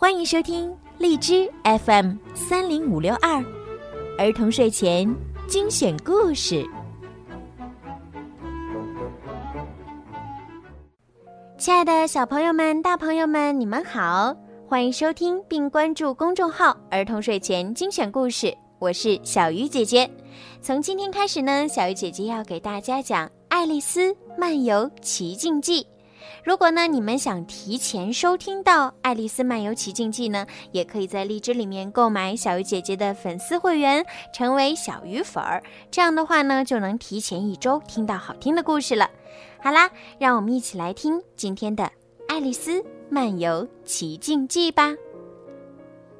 欢迎收听荔枝 FM 三零五六二儿童睡前精选故事。亲爱的小朋友们、大朋友们，你们好！欢迎收听并关注公众号“儿童睡前精选故事”，我是小鱼姐姐。从今天开始呢，小鱼姐姐要给大家讲《爱丽丝漫游奇境记》。如果呢，你们想提前收听到《爱丽丝漫游奇境记》呢，也可以在荔枝里面购买小鱼姐姐的粉丝会员，成为小鱼粉儿。这样的话呢，就能提前一周听到好听的故事了。好啦，让我们一起来听今天的《爱丽丝漫游奇境记》吧。《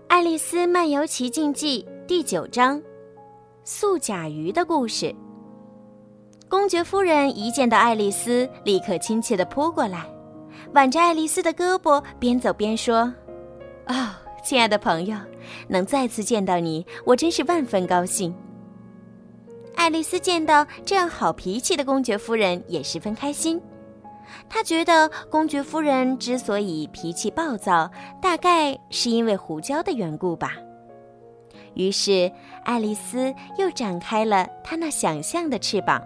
爱丽丝漫游奇境记》第九章：素甲鱼的故事。公爵夫人一见到爱丽丝，立刻亲切地扑过来，挽着爱丽丝的胳膊，边走边说：“哦，亲爱的朋友，能再次见到你，我真是万分高兴。”爱丽丝见到这样好脾气的公爵夫人，也十分开心。她觉得公爵夫人之所以脾气暴躁，大概是因为胡椒的缘故吧。于是，爱丽丝又展开了她那想象的翅膀。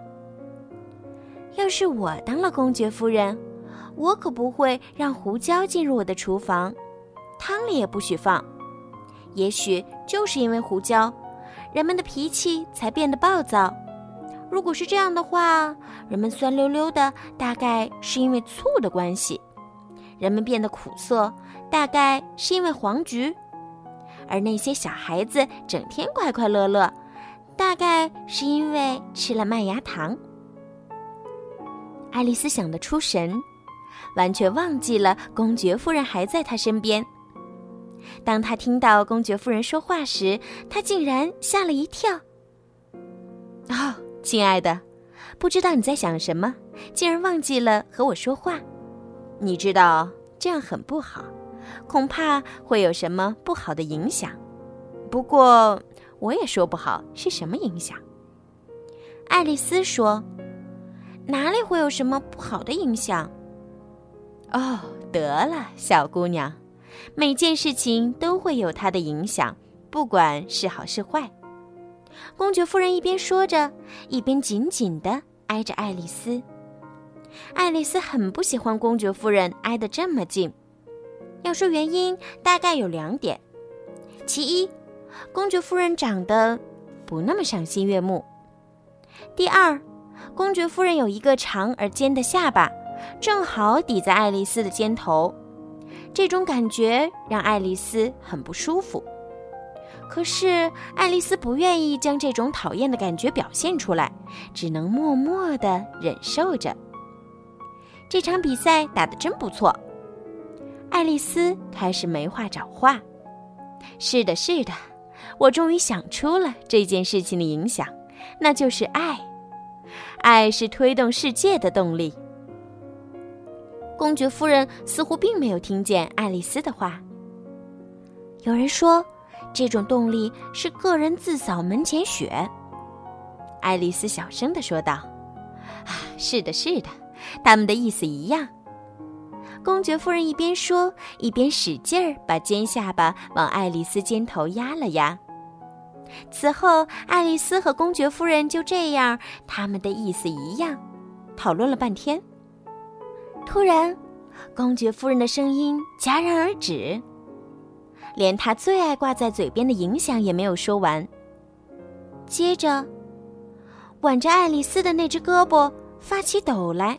要是我当了公爵夫人，我可不会让胡椒进入我的厨房，汤里也不许放。也许就是因为胡椒，人们的脾气才变得暴躁。如果是这样的话，人们酸溜溜的，大概是因为醋的关系；人们变得苦涩，大概是因为黄菊；而那些小孩子整天快快乐乐，大概是因为吃了麦芽糖。爱丽丝想得出神，完全忘记了公爵夫人还在她身边。当她听到公爵夫人说话时，她竟然吓了一跳。“哦，亲爱的，不知道你在想什么，竟然忘记了和我说话。你知道这样很不好，恐怕会有什么不好的影响。不过我也说不好是什么影响。”爱丽丝说。哪里会有什么不好的影响？哦，得了，小姑娘，每件事情都会有它的影响，不管是好是坏。公爵夫人一边说着，一边紧紧地挨着爱丽丝。爱丽丝很不喜欢公爵夫人挨得这么近。要说原因，大概有两点：其一，公爵夫人长得不那么赏心悦目；第二。公爵夫人有一个长而尖的下巴，正好抵在爱丽丝的肩头，这种感觉让爱丽丝很不舒服。可是爱丽丝不愿意将这种讨厌的感觉表现出来，只能默默地忍受着。这场比赛打得真不错，爱丽丝开始没话找话。是的，是的，我终于想出了这件事情的影响，那就是爱。爱是推动世界的动力。公爵夫人似乎并没有听见爱丽丝的话。有人说，这种动力是个人自扫门前雪。爱丽丝小声的说道：“啊，是的，是的，他们的意思一样。”公爵夫人一边说，一边使劲儿把尖下巴往爱丽丝肩头压了压。此后，爱丽丝和公爵夫人就这样，他们的意思一样，讨论了半天。突然，公爵夫人的声音戛然而止，连她最爱挂在嘴边的影响也没有说完。接着，挽着爱丽丝的那只胳膊发起抖来。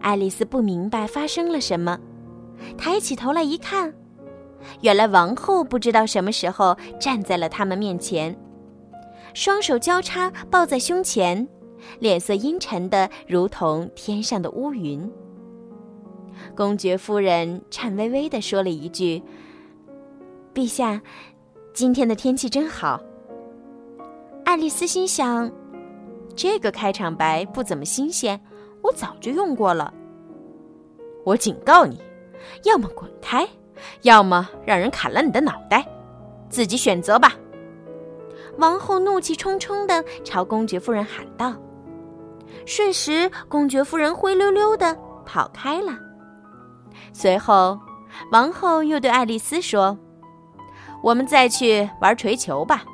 爱丽丝不明白发生了什么，抬起头来一看。原来王后不知道什么时候站在了他们面前，双手交叉抱在胸前，脸色阴沉的如同天上的乌云。公爵夫人颤巍巍的说了一句：“陛下，今天的天气真好。”爱丽丝心想：“这个开场白不怎么新鲜，我早就用过了。”我警告你，要么滚开。要么让人砍了你的脑袋，自己选择吧。王后怒气冲冲地朝公爵夫人喊道，瞬时公爵夫人灰溜溜地跑开了。随后，王后又对爱丽丝说：“我们再去玩锤球吧。”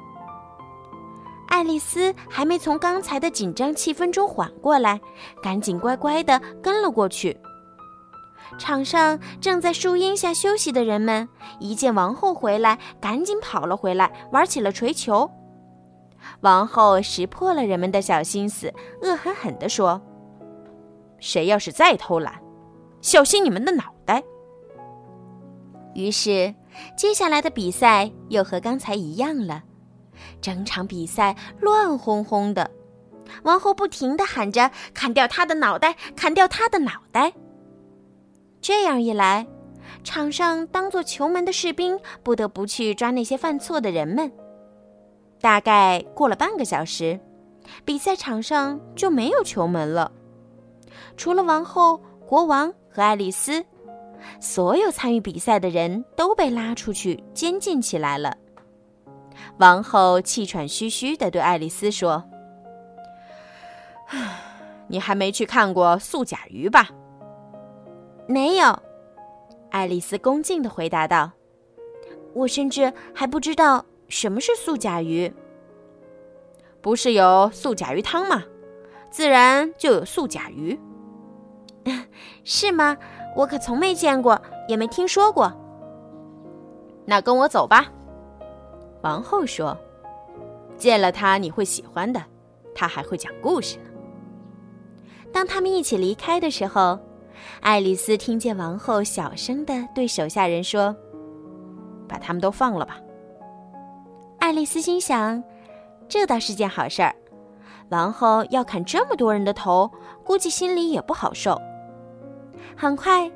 爱丽丝还没从刚才的紧张气氛中缓过来，赶紧乖乖的跟了过去。场上正在树荫下休息的人们一见王后回来，赶紧跑了回来，玩起了锤球。王后识破了人们的小心思，恶狠狠地说：“谁要是再偷懒，小心你们的脑袋！”于是，接下来的比赛又和刚才一样了。整场比赛乱哄哄的，王后不停地喊着：“砍掉他的脑袋！砍掉他的脑袋！”这样一来，场上当做球门的士兵不得不去抓那些犯错的人们。大概过了半个小时，比赛场上就没有球门了。除了王后、国王和爱丽丝，所有参与比赛的人都被拉出去监禁起来了。王后气喘吁吁地对爱丽丝说：“ 你还没去看过素甲鱼吧？”“没有。”爱丽丝恭敬地回答道。“我甚至还不知道什么是素甲鱼。不是有素甲鱼汤吗？自然就有素甲鱼。是吗？我可从没见过，也没听说过。那跟我走吧。”王后说：“见了他你会喜欢的，他还会讲故事呢。”当他们一起离开的时候，爱丽丝听见王后小声的对手下人说：“把他们都放了吧。”爱丽丝心想：“这倒是件好事儿。王后要砍这么多人的头，估计心里也不好受。”很快。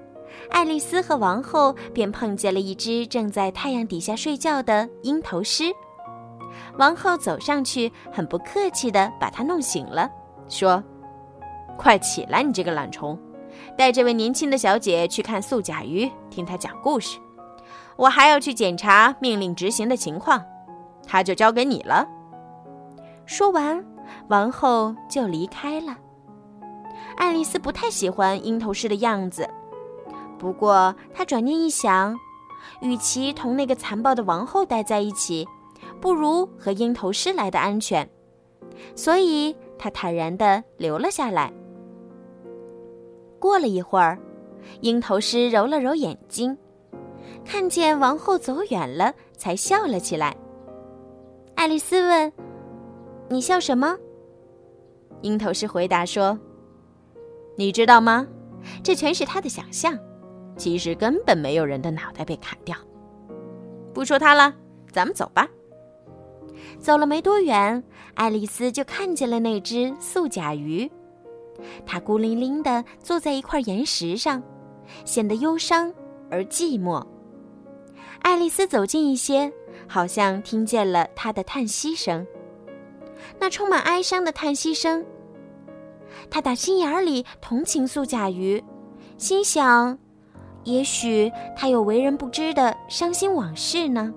爱丽丝和王后便碰见了一只正在太阳底下睡觉的鹰头狮。王后走上去，很不客气地把它弄醒了，说：“快起来，你这个懒虫，带这位年轻的小姐去看素甲鱼，听她讲故事。我还要去检查命令执行的情况，她就交给你了。”说完，王后就离开了。爱丽丝不太喜欢鹰头狮的样子。不过，她转念一想，与其同那个残暴的王后待在一起，不如和鹰头狮来的安全，所以她坦然地留了下来。过了一会儿，鹰头狮揉了揉眼睛，看见王后走远了，才笑了起来。爱丽丝问：“你笑什么？”鹰头狮回答说：“你知道吗？这全是他的想象。”其实根本没有人的脑袋被砍掉。不说他了，咱们走吧。走了没多远，爱丽丝就看见了那只素甲鱼。它孤零零地坐在一块岩石上，显得忧伤而寂寞。爱丽丝走近一些，好像听见了它的叹息声，那充满哀伤的叹息声。她打心眼里同情素甲鱼，心想。也许他有为人不知的伤心往事呢。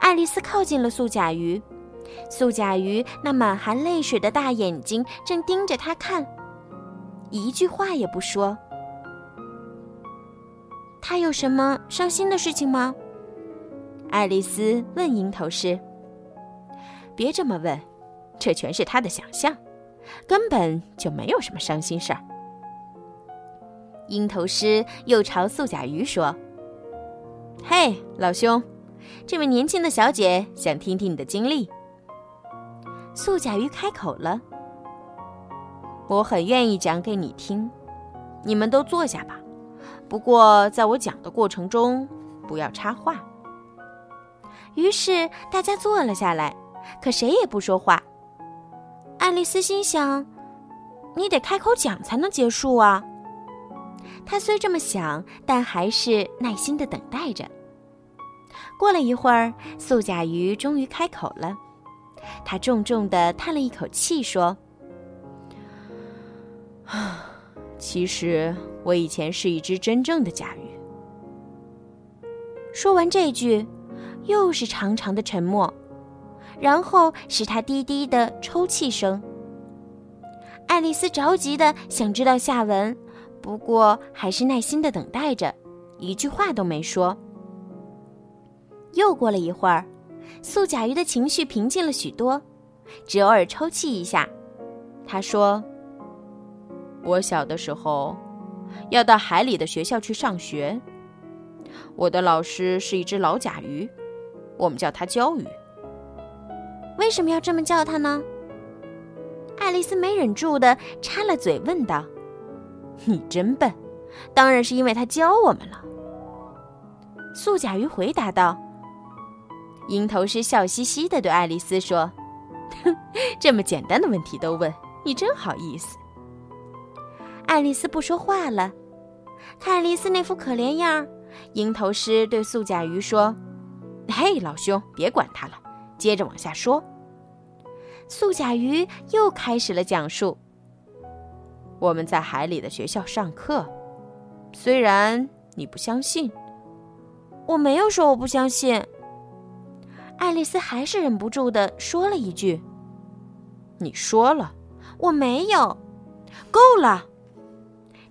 爱丽丝靠近了素甲鱼，素甲鱼那满含泪水的大眼睛正盯着他看，一句话也不说。他有什么伤心的事情吗？爱丽丝问鹰头狮。别这么问，这全是他的想象，根本就没有什么伤心事儿。鹰头狮又朝素甲鱼说：“嘿，老兄，这位年轻的小姐想听听你的经历。”素甲鱼开口了：“我很愿意讲给你听，你们都坐下吧。不过在我讲的过程中，不要插话。”于是大家坐了下来，可谁也不说话。爱丽丝心想：“你得开口讲才能结束啊。”他虽这么想，但还是耐心的等待着。过了一会儿，素甲鱼终于开口了。他重重的叹了一口气，说：“啊，其实我以前是一只真正的甲鱼。”说完这句，又是长长的沉默，然后是他低低的抽泣声。爱丽丝着急的想知道下文。不过，还是耐心的等待着，一句话都没说。又过了一会儿，素甲鱼的情绪平静了许多，只偶尔抽泣一下。他说：“我小的时候，要到海里的学校去上学。我的老师是一只老甲鱼，我们叫它鲛鱼。为什么要这么叫它呢？”爱丽丝没忍住的插了嘴，问道：“你真笨，当然是因为它教我们了。”素甲鱼回答道。鹰头狮笑嘻嘻的对爱丽丝说：“哼，这么简单的问题都问，你真好意思。”爱丽丝不说话了，看爱丽丝那副可怜样鹰头狮对素甲鱼说：“嘿，老兄，别管他了，接着往下说。”素甲鱼又开始了讲述：“我们在海里的学校上课，虽然你不相信，我没有说我不相信。”爱丽丝还是忍不住的说了一句：“你说了，我没有。”够了。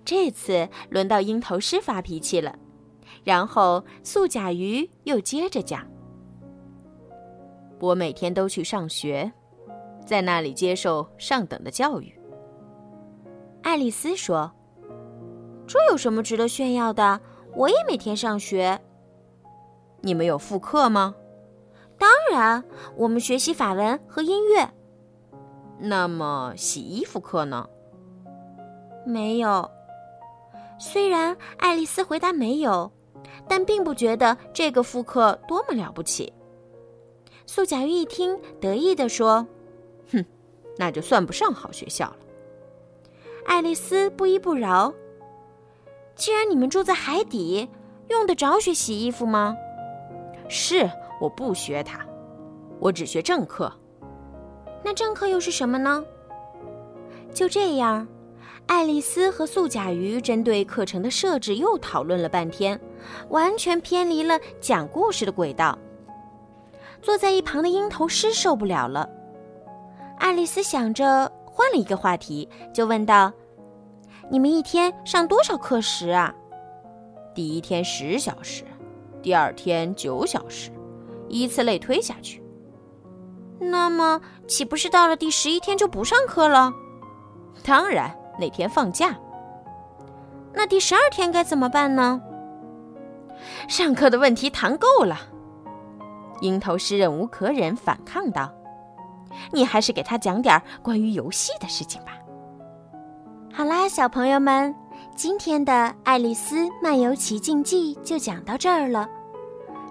这次轮到鹰头狮发脾气了，然后素甲鱼又接着讲：“我每天都去上学，在那里接受上等的教育。”爱丽丝说：“这有什么值得炫耀的？我也每天上学。你们有复课吗？”当然，我们学习法文和音乐。那么洗衣服课呢？没有。虽然爱丽丝回答没有，但并不觉得这个复课多么了不起。素甲鱼一听，得意地说：“哼，那就算不上好学校了。”爱丽丝不依不饶：“既然你们住在海底，用得着学洗衣服吗？”是。我不学它，我只学正课。那正课又是什么呢？就这样，爱丽丝和素甲鱼针对课程的设置又讨论了半天，完全偏离了讲故事的轨道。坐在一旁的鹰头狮受不了了。爱丽丝想着换了一个话题，就问道：“你们一天上多少课时啊？”“第一天十小时，第二天九小时。”依次类推下去，那么岂不是到了第十一天就不上课了？当然，那天放假。那第十二天该怎么办呢？上课的问题谈够了。鹰头狮忍无可忍，反抗道：“你还是给他讲点关于游戏的事情吧。”好啦，小朋友们，今天的《爱丽丝漫游奇境记》就讲到这儿了。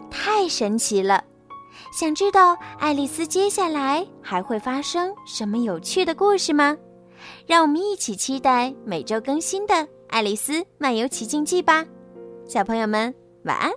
太神奇了！想知道爱丽丝接下来还会发生什么有趣的故事吗？让我们一起期待每周更新的《爱丽丝漫游奇境记》吧！小朋友们，晚安。